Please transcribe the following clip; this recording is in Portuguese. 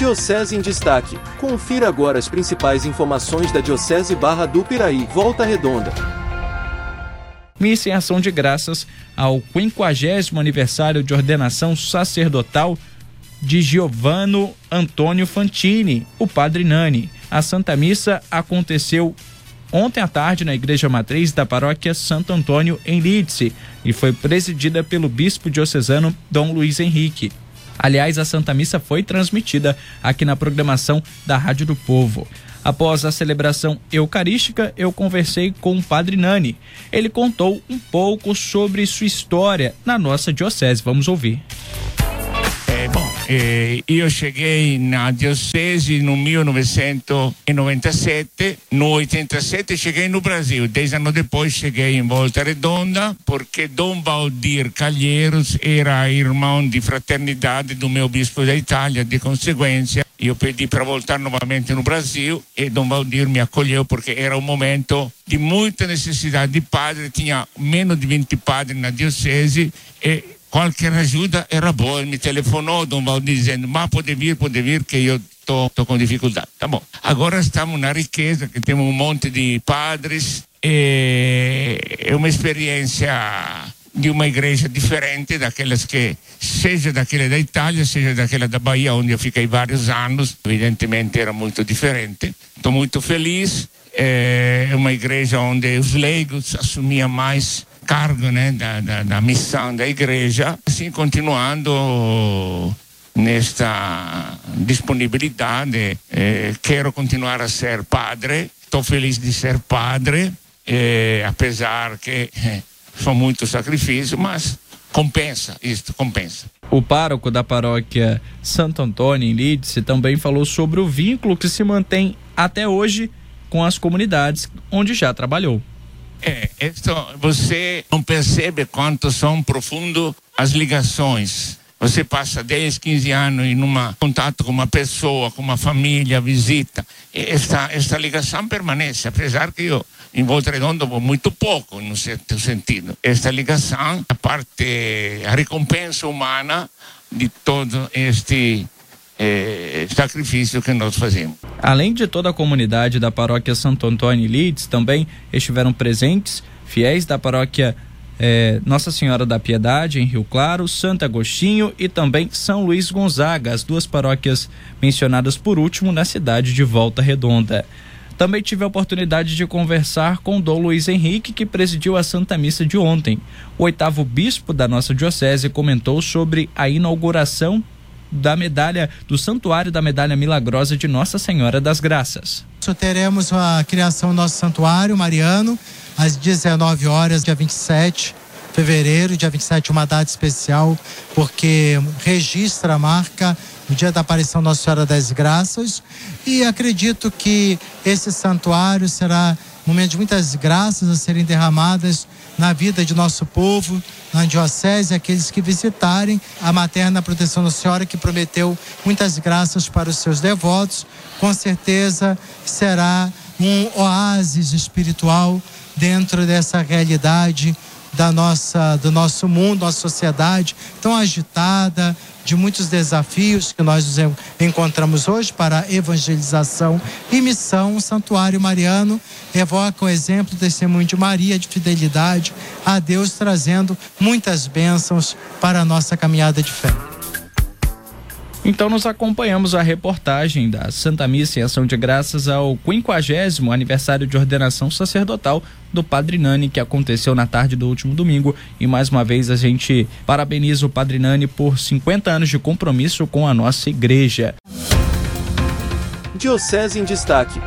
Diocese em Destaque. Confira agora as principais informações da Diocese Barra do Piraí, Volta Redonda. Missa em ação de graças ao 50 aniversário de ordenação sacerdotal de Giovano Antônio Fantini, o Padre Nani. A Santa Missa aconteceu ontem à tarde na Igreja Matriz da Paróquia Santo Antônio, em Lídice, e foi presidida pelo Bispo Diocesano Dom Luiz Henrique. Aliás, a Santa Missa foi transmitida aqui na programação da Rádio do Povo. Após a celebração eucarística, eu conversei com o Padre Nani. Ele contou um pouco sobre sua história na nossa diocese. Vamos ouvir. Eh, io cheguei na diocese no 1997, no 87 cheguei no Brasil, dez anos depois cheguei em Volta Redonda, porque Dom Valdir Calheiros era irmão de fraternidade do meu bispo da Itália, de consequência io pedi para voltar novamente no Brasil e Dom Valdir me acolheu porque era um momento de muita necessidade de padre, tinha menos de 20 padres na diocese e qualquer ajuda era boa. Ele me telefonou, Dom Valdir, dizendo: Mas pode vir, pode vir, que eu estou com dificuldade. Tá bom. Agora estamos na riqueza, que temos um monte de padres. E é uma experiência de uma igreja diferente daquelas que, seja daquela da Itália, seja daquela da Bahia, onde eu fiquei vários anos. Evidentemente era muito diferente. Estou muito feliz. É uma igreja onde os leigos assumiam mais cargo né, da, da, da missão da igreja, assim continuando nesta disponibilidade. Eh, quero continuar a ser padre, estou feliz de ser padre, eh, apesar que eh, são muitos sacrifícios, mas compensa, isso compensa. O pároco da paróquia Santo Antônio, em Lídice, também falou sobre o vínculo que se mantém até hoje com as comunidades onde já trabalhou. É, isso, você não percebe quanto são profundo as ligações. Você passa 10, 15 anos em um contato com uma pessoa, com uma família, visita. Esta, esta ligação permanece, apesar que eu em Volta Redonda vou muito pouco, no certo sentido. Esta ligação, a parte, a recompensa humana de todo este é, sacrifício que nós fazemos. Além de toda a comunidade da paróquia Santo Antônio Lides, também estiveram presentes fiéis da paróquia é, Nossa Senhora da Piedade, em Rio Claro, Santo Agostinho e também São Luís Gonzaga, as duas paróquias mencionadas por último na cidade de Volta Redonda. Também tive a oportunidade de conversar com Dom Luiz Henrique, que presidiu a Santa Missa de ontem. O oitavo bispo da nossa diocese comentou sobre a inauguração da medalha do Santuário da Medalha Milagrosa de Nossa Senhora das Graças. Teremos a criação do nosso santuário mariano às 19 horas, dia 27 de fevereiro, dia 27 uma data especial, porque registra, marca o dia da aparição Nossa Senhora das Graças e acredito que esse santuário será momento de muitas graças a serem derramadas na vida de nosso povo, na diocese, aqueles que visitarem a materna proteção da Senhora, que prometeu muitas graças para os seus devotos, com certeza será um oásis espiritual dentro dessa realidade da nossa, do nosso mundo, nossa sociedade tão agitada, de muitos desafios que nós nos encontramos hoje para evangelização e missão. O Santuário Mariano evoca o exemplo do testemunho de Maria de fidelidade a Deus, trazendo muitas bênçãos para a nossa caminhada de fé. Então nós acompanhamos a reportagem da Santa Missa em Ação de Graças ao 50 aniversário de ordenação sacerdotal do Padre Nani, que aconteceu na tarde do último domingo. E mais uma vez a gente parabeniza o Padre Nani por 50 anos de compromisso com a nossa igreja. Diocese em Destaque